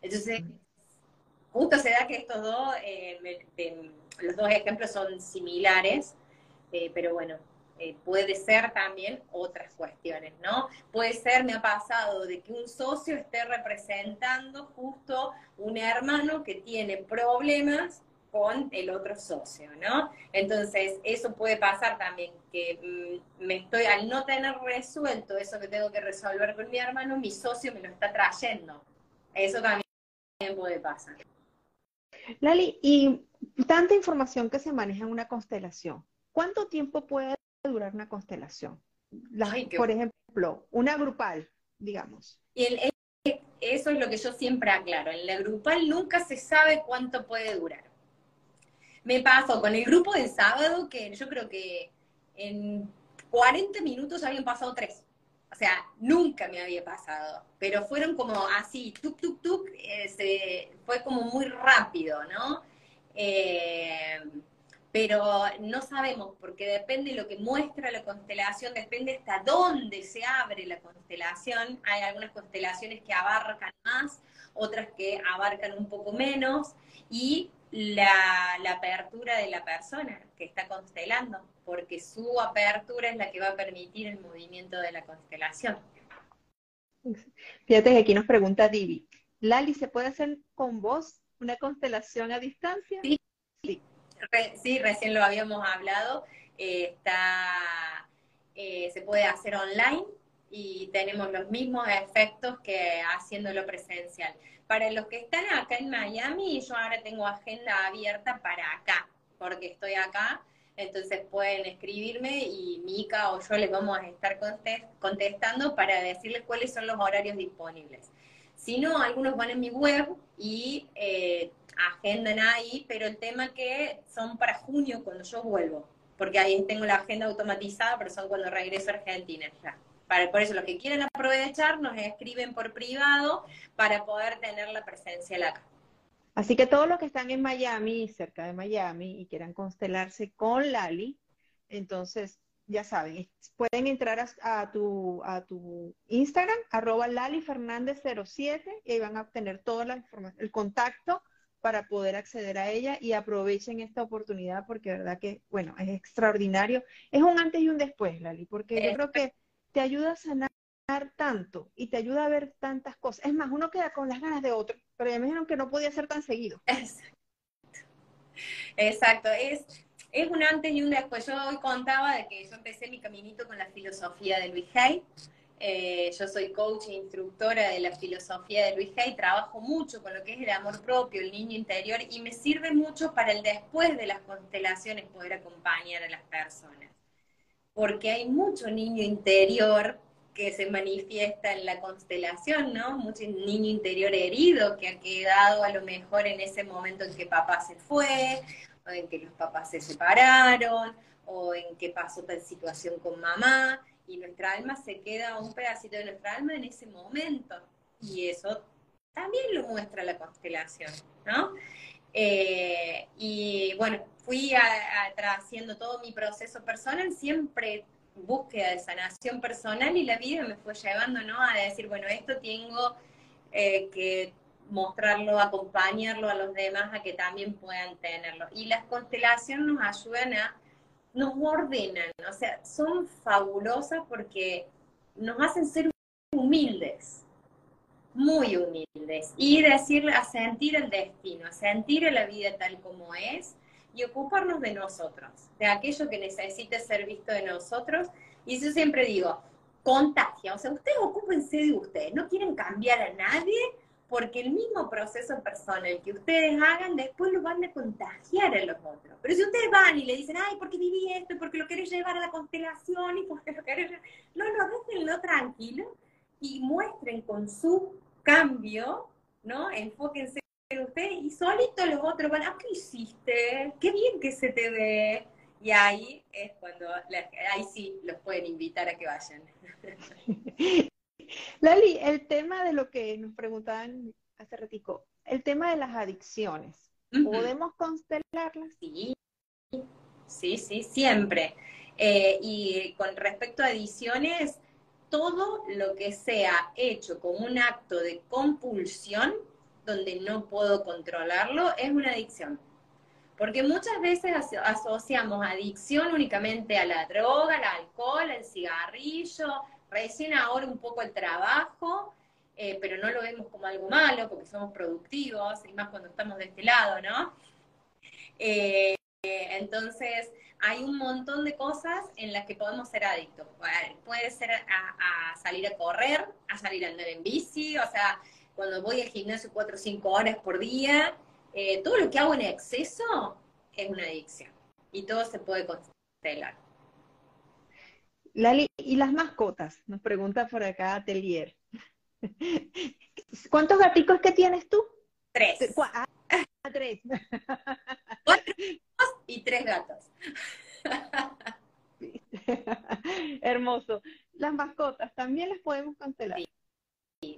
Entonces, justo se da que estos dos, eh, los dos ejemplos son similares, eh, pero bueno, eh, puede ser también otras cuestiones, ¿no? Puede ser, me ha pasado, de que un socio esté representando justo un hermano que tiene problemas con el otro socio, ¿no? Entonces, eso puede pasar también, que mm, me estoy, al no tener resuelto eso que tengo que resolver con mi hermano, mi socio me lo está trayendo. Eso también puede pasar. Lali, y tanta información que se maneja en una constelación, ¿cuánto tiempo puede durar una constelación? Por ejemplo, una grupal, digamos. Y eso es lo que yo siempre aclaro. En la grupal nunca se sabe cuánto puede durar. Me pasó con el grupo del sábado que yo creo que en 40 minutos habían pasado tres. O sea, nunca me había pasado. Pero fueron como así, tuk, tuk, tuk. Eh, fue como muy rápido, ¿no? Eh, pero no sabemos, porque depende de lo que muestra la constelación, depende hasta dónde se abre la constelación. Hay algunas constelaciones que abarcan más, otras que abarcan un poco menos, y la, apertura de la persona que está constelando, porque su apertura es la que va a permitir el movimiento de la constelación. Fíjate que aquí nos pregunta Divi, Lali, ¿se puede hacer con vos una constelación a distancia? Sí, sí sí, recién lo habíamos hablado, eh, está, eh, se puede hacer online y tenemos los mismos efectos que haciéndolo presencial. Para los que están acá en Miami, yo ahora tengo agenda abierta para acá, porque estoy acá, entonces pueden escribirme y Mica o yo les vamos a estar contestando para decirles cuáles son los horarios disponibles. Si no, algunos van en mi web y eh, agendan ahí, pero el tema que son para junio cuando yo vuelvo, porque ahí tengo la agenda automatizada, pero son cuando regreso a Argentina ya. Para, por eso los que quieren aprovechar nos escriben por privado para poder tener la presencia acá. Así que todos los que están en Miami, cerca de Miami, y quieran constelarse con Lali, entonces ya saben, pueden entrar a, tu, a tu Instagram, arroba Lali Fernández 07, y ahí van a obtener toda la información, el contacto para poder acceder a ella y aprovechen esta oportunidad porque verdad que, bueno, es extraordinario. Es un antes y un después, Lali, porque yo creo que te ayuda a sanar tanto y te ayuda a ver tantas cosas. Es más, uno queda con las ganas de otro, pero ya me dijeron que no podía ser tan seguido. Exacto, es, es un antes y un después. Yo hoy contaba de que yo empecé mi caminito con la filosofía de Luis Hay eh, yo soy coach e instructora de la filosofía de Luis Hay, trabajo mucho con lo que es el amor propio, el niño interior, y me sirve mucho para el después de las constelaciones poder acompañar a las personas. Porque hay mucho niño interior que se manifiesta en la constelación, ¿no? Mucho niño interior herido que ha quedado a lo mejor en ese momento en que papá se fue, o en que los papás se separaron, o en que pasó tal situación con mamá y nuestra alma se queda un pedacito de nuestra alma en ese momento. Y eso también lo muestra la constelación, ¿no? Eh, y bueno, fui haciendo todo mi proceso personal, siempre búsqueda de sanación personal y la vida me fue llevando, ¿no? A decir, bueno, esto tengo eh, que mostrarlo, acompañarlo a los demás a que también puedan tenerlo. Y las constelaciones nos ayudan a, nos ordenan, o sea, son fabulosas porque nos hacen ser humildes, muy humildes, y decirle, a sentir el destino, a sentir la vida tal como es y ocuparnos de nosotros, de aquello que necesite ser visto de nosotros. Y yo siempre digo, contagia, o sea, ustedes ocúpense de ustedes, no quieren cambiar a nadie, porque el mismo proceso personal que ustedes hagan, después lo van a contagiar a los otros. Pero si ustedes van y le dicen, ay, ¿por qué viví esto? ¿Por qué lo querés llevar a la constelación? ¿Y por qué lo querés No, no, déjenlo tranquilo y muestren con su cambio, ¿no? Enfóquense en ustedes y solito los otros van, ah, ¿qué hiciste? Qué bien que se te ve. Y ahí es cuando, ahí sí los pueden invitar a que vayan. (laughs) (laughs) Lali, el tema de lo que nos preguntaban hace ratico, el tema de las adicciones, ¿podemos constelarlas? Sí, sí, sí, siempre. Eh, y con respecto a adicciones, todo lo que sea hecho como un acto de compulsión, donde no puedo controlarlo, es una adicción. Porque muchas veces asociamos adicción únicamente a la droga, al alcohol, al cigarrillo, recién ahora un poco el trabajo, eh, pero no lo vemos como algo malo porque somos productivos, y más cuando estamos de este lado, ¿no? Eh, entonces, hay un montón de cosas en las que podemos ser adictos. Puede ser a, salir a correr, a salir a andar en bici, o sea, cuando voy al gimnasio cuatro o cinco horas por día, eh, todo lo que hago en exceso es una adicción. Y todo se puede constelar. Lali, ¿y las mascotas? Nos pregunta por acá Atelier. ¿Cuántos gaticos que tienes tú? Tres. Ah, tres. Cuatro y tres gatos. (laughs) Hermoso. Las mascotas también las podemos constelar. Sí,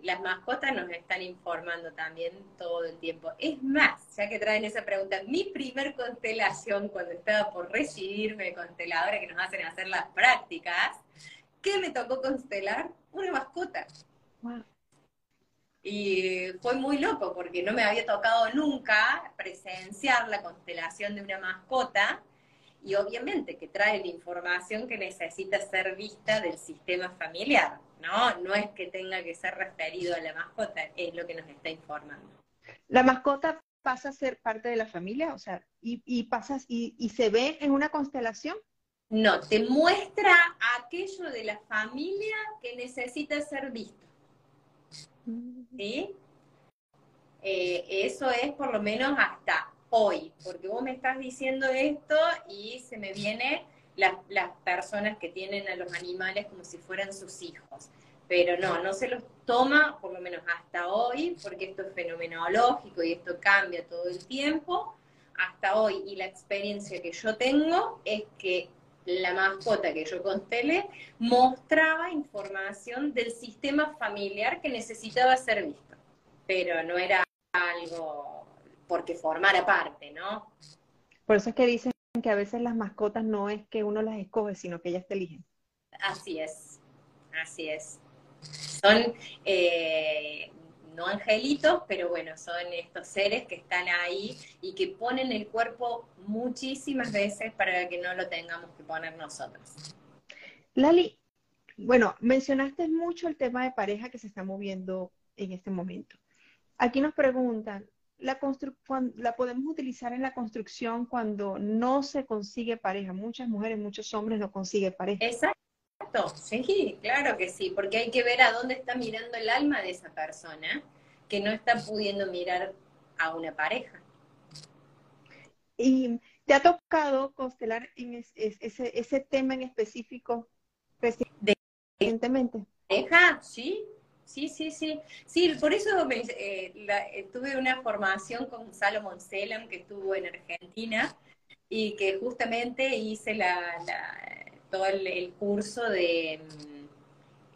las mascotas nos están informando también todo el tiempo. Es más, ya que traen esa pregunta, mi primer constelación cuando estaba por recibirme consteladora que nos hacen hacer las prácticas, ¿qué me tocó constelar? Una mascota. Y fue muy loco porque no me había tocado nunca presenciar la constelación de una mascota y obviamente que trae la información que necesita ser vista del sistema familiar. ¿No? No es que tenga que ser referido a la mascota, es lo que nos está informando. La mascota pasa a ser parte de la familia, o sea, y, y pasas y, y se ve en una constelación. No, te muestra aquello de la familia que necesita ser visto. ¿Sí? Eh, eso es por lo menos hasta hoy, porque vos me estás diciendo esto y se me viene las, personas que tienen a los animales como si fueran sus hijos. Pero no, no se los toma, por lo menos hasta hoy, porque esto es fenomenológico y esto cambia todo el tiempo, hasta hoy. Y la experiencia que yo tengo es que la mascota que yo constelé mostraba información del sistema familiar que necesitaba ser visto. Pero no era algo porque formara parte, ¿no? Por eso es que dicen que a veces las mascotas no es que uno las escoge, sino que ellas te eligen. Así es, así es. Son eh, no angelitos, pero bueno, son estos seres que están ahí y que ponen el cuerpo muchísimas veces para que no lo tengamos que poner nosotros. Lali, bueno, mencionaste mucho el tema de pareja que se está moviendo en este momento. Aquí nos preguntan, la, la podemos utilizar en la construcción cuando no se consigue pareja. Muchas mujeres, muchos hombres no consiguen pareja. Exacto, sí, claro que sí, porque hay que ver a dónde está mirando el alma de esa persona que no está pudiendo mirar a una pareja. ¿Y te ha tocado constelar en ese, ese tema en específico recientemente? ¿Pareja? Sí, Sí, sí, sí. Sí, por eso me, eh, eh, tuve una formación con Salomon Selam, que estuvo en Argentina, y que justamente hice la, todo el, curso de, mm,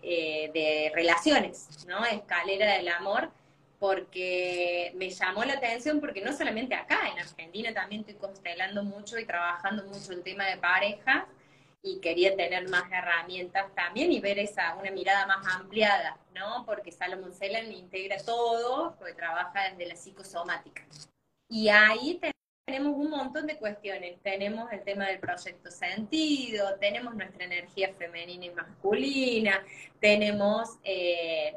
eh, de relaciones, ¿no? Escalera del amor, porque me llamó la atención, porque no solamente acá, en Argentina también estoy constelando mucho y trabajando mucho el tema de pareja, y quería tener más herramientas también y ver esa, una mirada más ampliada, ¿no? Porque Salomon Selen integra todo, porque trabaja desde la psicosomática. Y ahí tenemos un montón de cuestiones. Tenemos el tema del proyecto sentido, tenemos nuestra energía femenina y masculina, tenemos, eh,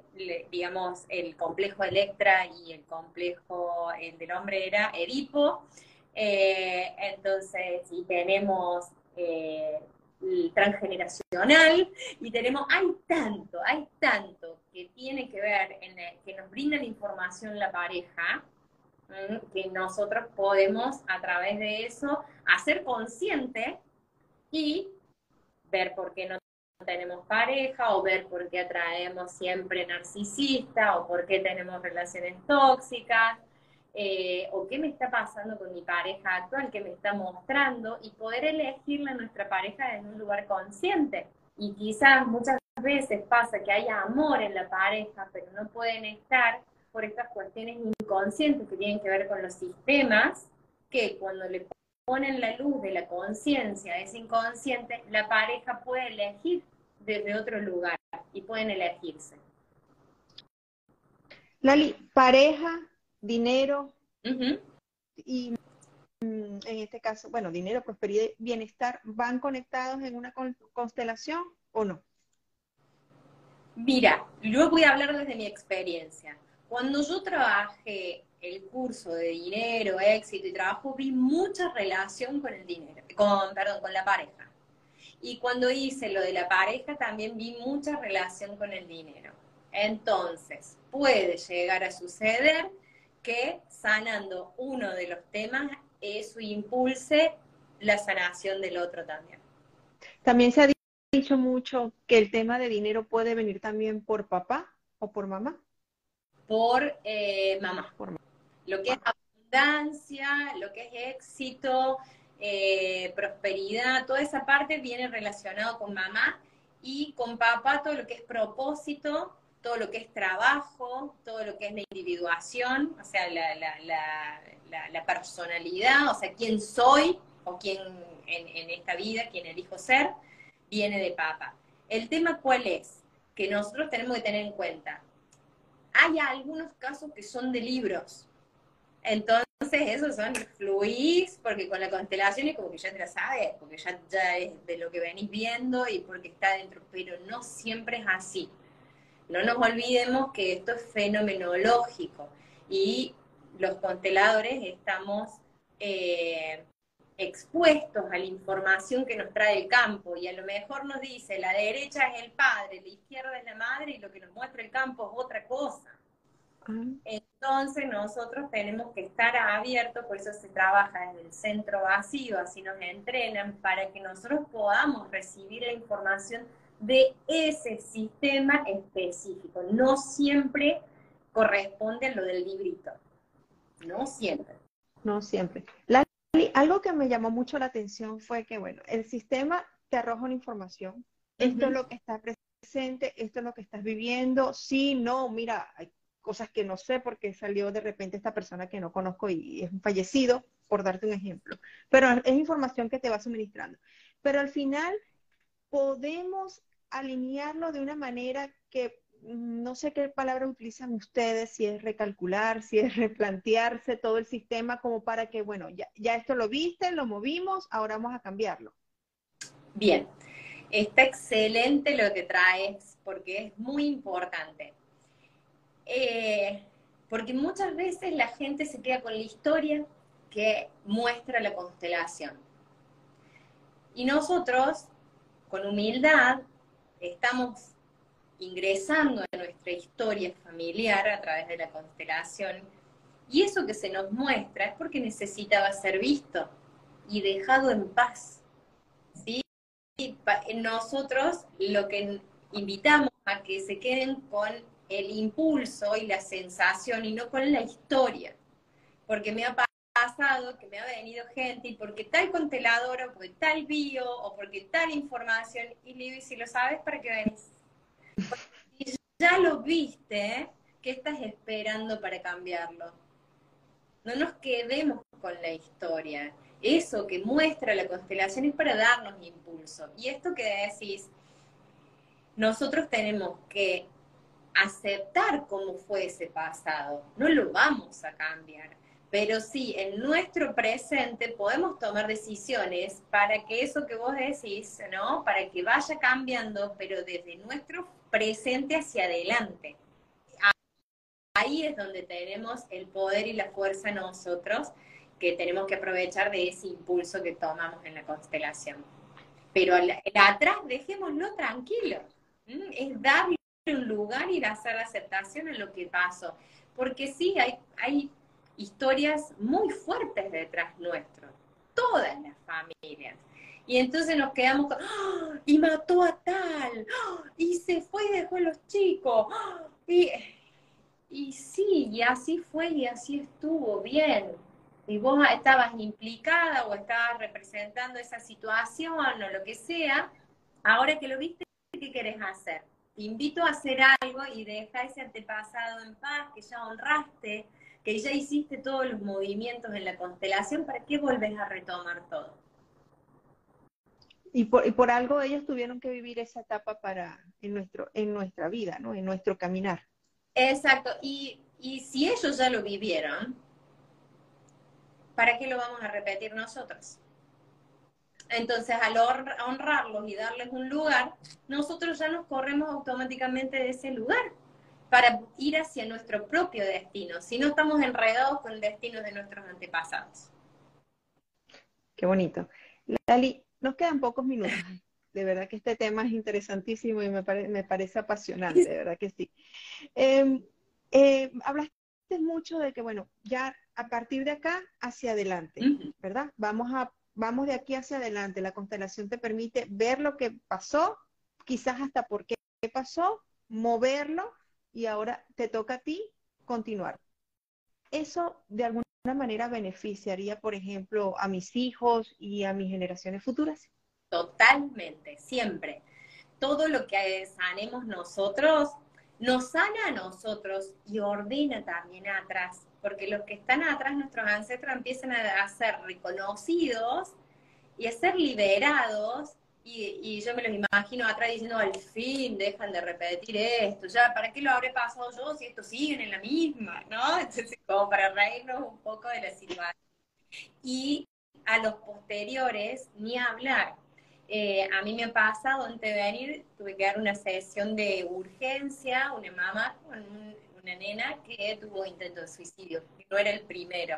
digamos, el complejo Electra y el complejo el del hombre era Edipo. Eh, entonces, y tenemos eh, transgeneracional, y tenemos, hay tanto, hay tanto que tiene que ver, en que nos brinda la información la pareja, que nosotros podemos a través de eso hacer consciente y ver por qué no tenemos pareja o ver por qué atraemos siempre narcisista o por qué tenemos relaciones tóxicas eh, o qué me está pasando con mi pareja actual, qué me está mostrando y poder elegirle a nuestra pareja en un lugar consciente. Y quizás muchas veces pasa que hay amor en la pareja, pero no pueden estar por estas cuestiones inconscientes que tienen que ver con los sistemas, que cuando le ponen la luz de la conciencia es inconsciente, la pareja puede elegir desde otro lugar y pueden elegirse. Lali, pareja, dinero y mm, en este caso, bueno, dinero, prosperidad y bienestar, ¿van conectados en una constelación o no? Mira, yo voy a hablar desde mi experiencia. Cuando yo trabajé el curso de dinero, éxito y trabajo, vi mucha relación con el dinero, con, perdón, con la pareja. Y cuando hice lo de la pareja, también vi mucha relación con el dinero. Entonces, puede llegar a suceder que sanando uno de los temas, eso impulse la sanación del otro también. También se ha dicho mucho que el tema de dinero puede venir también por papá o por mamá por eh, mamá. Lo que es abundancia, lo que es éxito, eh, prosperidad, toda esa parte viene relacionado con mamá y con papá todo lo que es propósito, todo lo que es trabajo, todo lo que es la individuación, o sea, la, personalidad, o sea, quién soy o quién en, esta vida, quién elijo ser, viene de papá. El tema cuál es? Que nosotros tenemos que tener en cuenta, hay algunos casos que son de libros. Entonces, esos son fluís, porque con la constelación es como que ya te la sabes, porque ya, ya es de lo que venís viendo y porque está dentro, pero no siempre es así. No nos olvidemos que esto es fenomenológico y los consteladores estamos eh, expuestos a la información que nos trae el campo y a lo mejor nos dice la derecha es el padre, la izquierda es la madre y lo que nos muestra el campo es otra cosa. Ah. Entonces nosotros tenemos que estar abiertos, por eso se trabaja en el centro vacío, así nos entrenan, para que nosotros podamos recibir la información de ese sistema específico. No siempre corresponde a lo del librito, no siempre. No siempre algo que me llamó mucho la atención fue que, bueno, el sistema te arroja una información. Esto es lo que está presente, esto es lo que estás viviendo. Sí, no, mira, hay cosas que no sé porque salió de repente esta persona que no conozco y es un fallecido, por darte un ejemplo. Pero es información que te va suministrando. Pero al final podemos alinearlo de una manera que no sé qué palabra utilizan ustedes, si es recalcular, si es replantearse todo el sistema como para que, bueno, ya, ya esto lo viste, lo movimos, ahora vamos a cambiarlo. Bien, está excelente lo que traes porque es muy importante. Eh, porque muchas veces la gente se queda con la historia que muestra la constelación. Y nosotros, con humildad, estamos ingresando a nuestra historia familiar a través de la constelación. Y eso que se nos muestra es porque necesitaba ser visto y dejado en paz. ¿sí? Y nosotros lo que invitamos a que se queden con el impulso y la sensación y no con la historia. Porque me ha pasado que me ha venido gente y porque tal constelador o porque tal bio o porque tal información y le si lo sabes, ¿para qué venís? Y ya lo viste, ¿qué estás esperando para cambiarlo? No nos quedemos con la historia. eso que muestra la constelación es para darnos impulso. Y esto que decís, nosotros tenemos que aceptar cómo fue ese pasado, no lo vamos a cambiar, pero sí, en nuestro presente podemos tomar decisiones para que eso que vos decís, ¿no? Para que vaya cambiando, pero desde nuestro presente hacia adelante. Ahí es donde tenemos el poder y la fuerza nosotros que tenemos que aprovechar de ese impulso que tomamos en la constelación. Pero el, atrás, dejémoslo tranquilo. Es darle un lugar y hacer la aceptación en lo que pasó. Porque sí, hay, hay historias muy fuertes detrás nuestro. Todas las familias. Y entonces nos quedamos con, ¡Ah! y mató a tal, ¡Ah! y se fue y dejó a los chicos. ¡Ah! Y, y sí, y así fue y así estuvo, bien y vos estabas implicada o estabas representando esa situación o lo que sea, ahora que lo viste, ¿qué querés hacer? Te invito a hacer algo y deja ese antepasado en paz, que ya honraste, que ya hiciste todos los movimientos en la constelación, ¿para qué volvés a retomar todo? Y por, y por algo ellos tuvieron que vivir esa etapa para en nuestro en nuestra vida, ¿no? En nuestro caminar. Exacto. Y, y si ellos ya lo vivieron, ¿para qué lo vamos a repetir nosotros? Entonces, al honrarlos y darles un lugar, nosotros ya nos corremos automáticamente de ese lugar para ir hacia nuestro propio destino, si no estamos enredados con el destino de nuestros antepasados. Qué bonito. Lali, nos quedan pocos minutos. De verdad que este tema es interesantísimo y me, parece apasionante, de verdad que sí. Eh, hablaste mucho de que, bueno, ya a partir de acá hacia adelante, ¿verdad? Vamos a vamos de aquí hacia adelante. La constelación te permite ver lo que pasó, quizás hasta por qué pasó, moverlo y ahora te toca a ti continuar. Eso de alguna manera beneficiaría, por ejemplo, a mis hijos y a mis generaciones futuras. Totalmente, siempre. Todo lo que sanemos nosotros nos sana a nosotros y ordena también atrás, porque los que están atrás, nuestros ancestros, empiezan a, ser reconocidos y a ser liberados, y, yo me los imagino atrás diciendo, al fin, dejan de repetir esto, ya, ¿para qué lo habré pasado yo si estos siguen en la misma? ¿No? (laughs) Como para reírnos un poco de la situación. Y a los posteriores, ni hablar eh, a mí me ha pasado antes de venir, tuve que dar una sesión de urgencia, una mamá con una nena que tuvo intento de suicidio, no era el primero.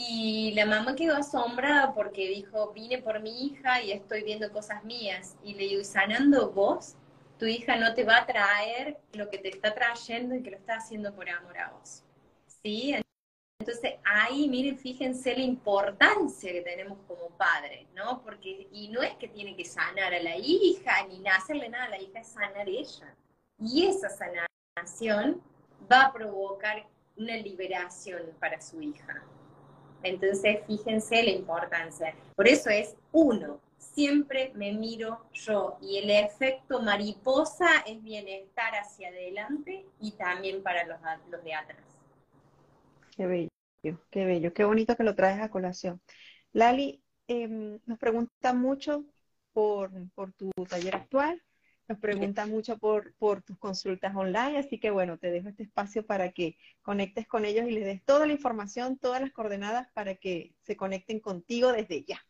Y la mamá quedó asombrada porque dijo, vine por mi hija y estoy viendo cosas mías. Y le digo, sanando vos, tu hija no te va a traer lo que te está trayendo y que lo está haciendo por amor a vos. ¿Sí? Entonces ahí, miren, fíjense la importancia que tenemos como padres, ¿no? Porque, y no es que tiene que sanar a la hija, ni hacerle nada a la hija, es sanar ella. Y esa sanación va a provocar una liberación para su hija. Entonces, fíjense la importancia. Por eso es uno, siempre me miro yo. Y el efecto mariposa es bienestar hacia adelante y también para los, los de atrás. Qué bello. Qué bello, qué bonito que lo traes a colación. Lali, em, nos pregunta mucho por, tu taller actual, nos pregunta mucho por, por tus consultas online, así que bueno, te dejo este espacio para que conectes con ellos y les des toda la información, todas las coordenadas para que se conecten contigo desde ya.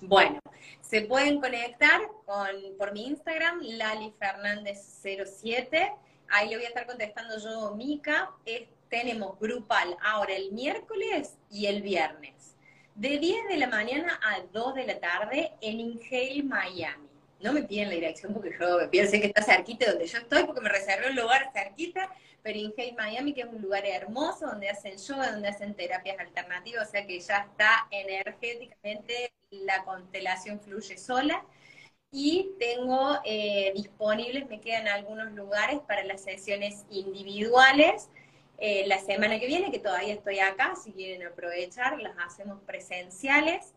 Bueno, se pueden conectar con, por mi Instagram, Lali Fernández 07. Ahí le voy a estar contestando yo, Mica tenemos grupal ahora el miércoles y el viernes, de 10 de la mañana a 2 de la tarde en Inhale, Miami. No me piden la dirección porque yo pienso que está cerquita donde yo estoy, porque me reservé un lugar cerquita, pero Inhale Miami, que es un lugar hermoso, donde hacen yoga, donde hacen terapias alternativas, o sea que ya está energéticamente, la constelación fluye sola. Y tengo eh, disponibles, me quedan algunos lugares para las sesiones individuales, eh, la semana que viene, que todavía estoy acá, si quieren aprovechar, las hacemos presenciales.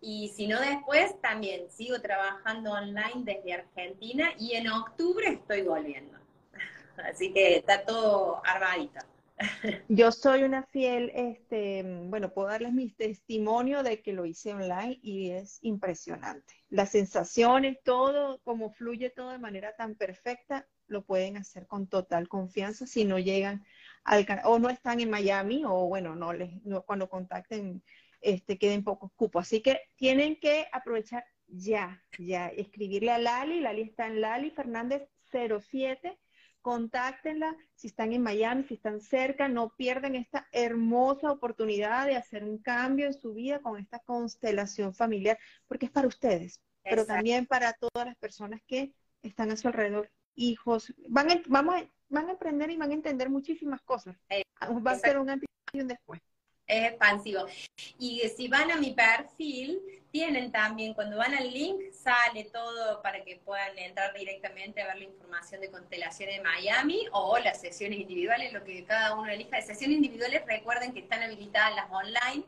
Y si no después, también sigo trabajando online desde Argentina y en octubre estoy volviendo. (laughs) Así que está todo armadito. (laughs) Yo soy una fiel, este, bueno, puedo darles mi testimonio de que lo hice online y es impresionante. Las sensaciones, todo, como fluye todo de manera tan perfecta, lo pueden hacer con total confianza si no llegan al o no están en Miami o bueno, no les cuando contacten este queden pocos cupos. Así que tienen que aprovechar ya, ya escribirle a Lali, Lali está en Lali Fernández 07 contáctenla si están en Miami, si están cerca, no pierdan esta hermosa oportunidad de hacer un cambio en su vida con esta constelación familiar, porque es para ustedes, pero también para todas las personas que están a su alrededor, hijos, van a, vamos van a aprender y van a entender muchísimas cosas. Va a ser un antes y un después es expansivo. Y si van a mi perfil, tienen también, cuando van al link, sale todo para que puedan entrar directamente a ver la información de constelaciones de Miami o las sesiones individuales, lo que cada uno elija. De sesiones individuales, recuerden que están habilitadas las online,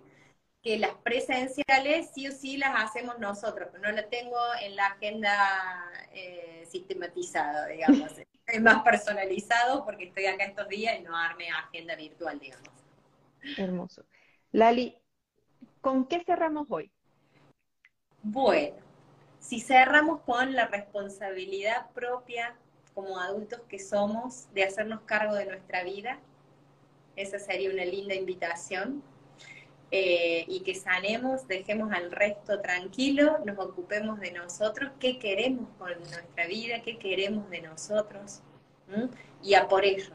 que las presenciales sí o sí las hacemos nosotros, pero no las tengo en la agenda eh, sistematizada, digamos. (laughs) es más personalizado porque estoy acá estos días y no arme agenda virtual, digamos. Hermoso. Lali, ¿con qué cerramos hoy? Bueno, si cerramos con la responsabilidad propia como adultos que somos de hacernos cargo de nuestra vida, esa sería una linda invitación. Eh, y que sanemos, dejemos al resto tranquilo, nos ocupemos de nosotros, qué queremos con nuestra vida, qué queremos de nosotros, y a por ello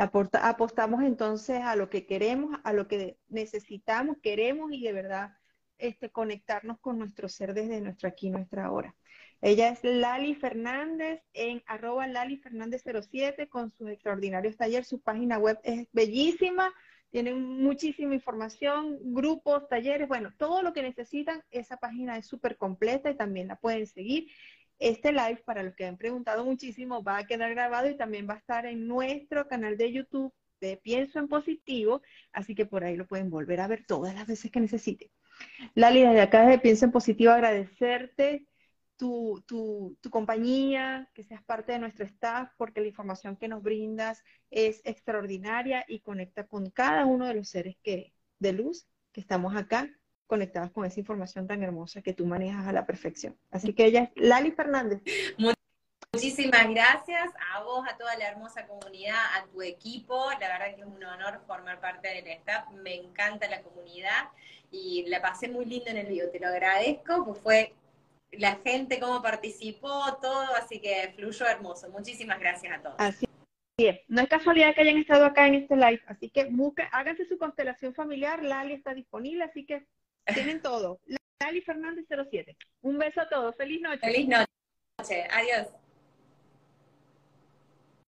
apostamos entonces a lo que queremos, a lo que necesitamos, queremos y de verdad este, conectarnos con nuestro ser desde nuestra aquí, nuestra ahora. Ella es Lali Fernández en arroba Lali Fernández 07 con sus extraordinarios talleres. Su página web es bellísima, tienen muchísima información, grupos, talleres, bueno, todo lo que necesitan. Esa página es súper completa y también la pueden seguir. Este live, para los que han preguntado muchísimo, va a quedar grabado y también va a estar en nuestro canal de YouTube de Pienso en Positivo, así que por ahí lo pueden volver a ver todas las veces que necesiten. Lali, desde acá de Pienso en Positivo agradecerte tu, tu, tu, compañía, que seas parte de nuestro staff, porque la información que nos brindas es extraordinaria y conecta con cada uno de los seres que, de luz que estamos acá conectadas con esa información tan hermosa que tú manejas a la perfección. Así que ella es Lali Fernández. Muchísimas gracias a vos, a toda la hermosa comunidad, a tu equipo. La verdad que es un honor formar parte del staff. Me encanta la comunidad y la pasé muy lindo en el video. Te lo agradezco, pues fue la gente, cómo participó, todo, así que fluyó hermoso. Muchísimas gracias a todos. Así es. No es casualidad que hayan estado acá en este live, así que busque, háganse su constelación familiar. Lali está disponible, así que tienen todo. Lali Fernández 07. Un beso a todos. Feliz noche. Feliz noche. Adiós.